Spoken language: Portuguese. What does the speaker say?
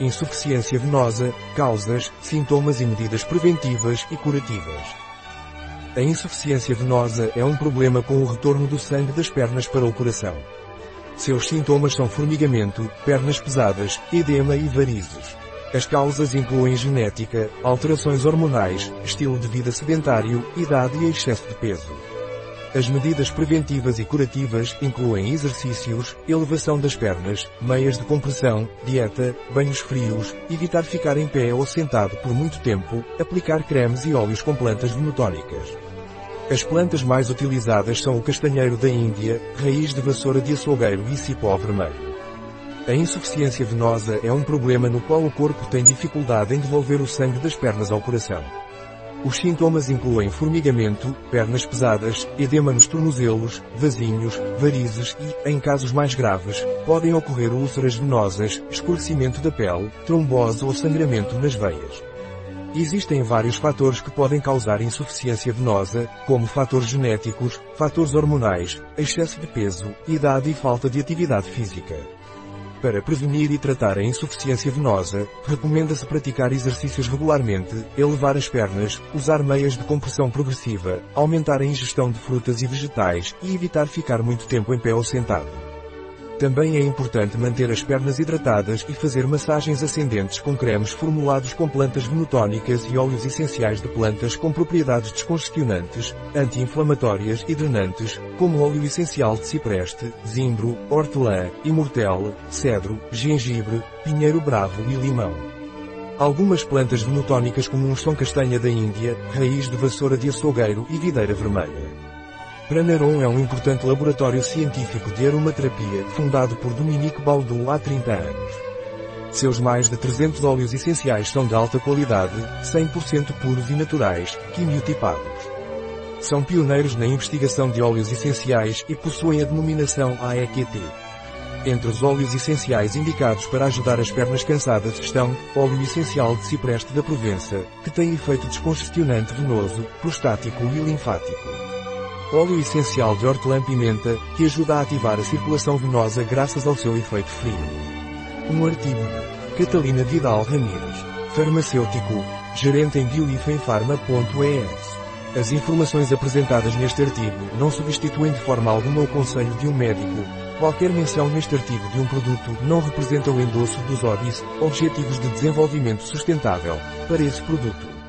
Insuficiência venosa, causas, sintomas e medidas preventivas e curativas. A insuficiência venosa é um problema com o retorno do sangue das pernas para o coração. Seus sintomas são formigamento, pernas pesadas, edema e varizes. As causas incluem genética, alterações hormonais, estilo de vida sedentário, idade e excesso de peso. As medidas preventivas e curativas incluem exercícios, elevação das pernas, meias de compressão, dieta, banhos frios, evitar ficar em pé ou sentado por muito tempo, aplicar cremes e óleos com plantas venotónicas. As plantas mais utilizadas são o castanheiro da Índia, raiz de vassoura de açougueiro e cipó vermelho. A insuficiência venosa é um problema no qual o corpo tem dificuldade em devolver o sangue das pernas ao coração. Os sintomas incluem formigamento, pernas pesadas, edema nos tornozelos, vasinhos, varizes e, em casos mais graves, podem ocorrer úlceras venosas, escurecimento da pele, trombose ou sangramento nas veias. Existem vários fatores que podem causar insuficiência venosa, como fatores genéticos, fatores hormonais, excesso de peso, idade e falta de atividade física. Para prevenir e tratar a insuficiência venosa, recomenda-se praticar exercícios regularmente, elevar as pernas, usar meias de compressão progressiva, aumentar a ingestão de frutas e vegetais e evitar ficar muito tempo em pé ou sentado. Também é importante manter as pernas hidratadas e fazer massagens ascendentes com cremes formulados com plantas venotónicas e óleos essenciais de plantas com propriedades descongestionantes, anti-inflamatórias e drenantes, como óleo essencial de cipreste, zimbro, hortelã, imortelle, cedro, gengibre, pinheiro bravo e limão. Algumas plantas venotónicas comuns são castanha da Índia, raiz de vassoura de açougueiro e videira vermelha. Praneron é um importante laboratório científico de aromaterapia fundado por Dominique Baudu há 30 anos. Seus mais de 300 óleos essenciais são de alta qualidade, 100% puros e naturais, quimiotipados. São pioneiros na investigação de óleos essenciais e possuem a denominação AEQT. Entre os óleos essenciais indicados para ajudar as pernas cansadas estão, óleo essencial de cipreste da Provença, que tem efeito descongestionante venoso, prostático e linfático. Óleo essencial de hortelã-pimenta, que ajuda a ativar a circulação venosa graças ao seu efeito frio. Um artigo Catalina Vidal Ramírez, farmacêutico, gerente em bioifenfarma.es. As informações apresentadas neste artigo não substituem de forma alguma o conselho de um médico. Qualquer menção neste artigo de um produto não representa o endosso dos ODIs, Objetivos de Desenvolvimento Sustentável, para esse produto.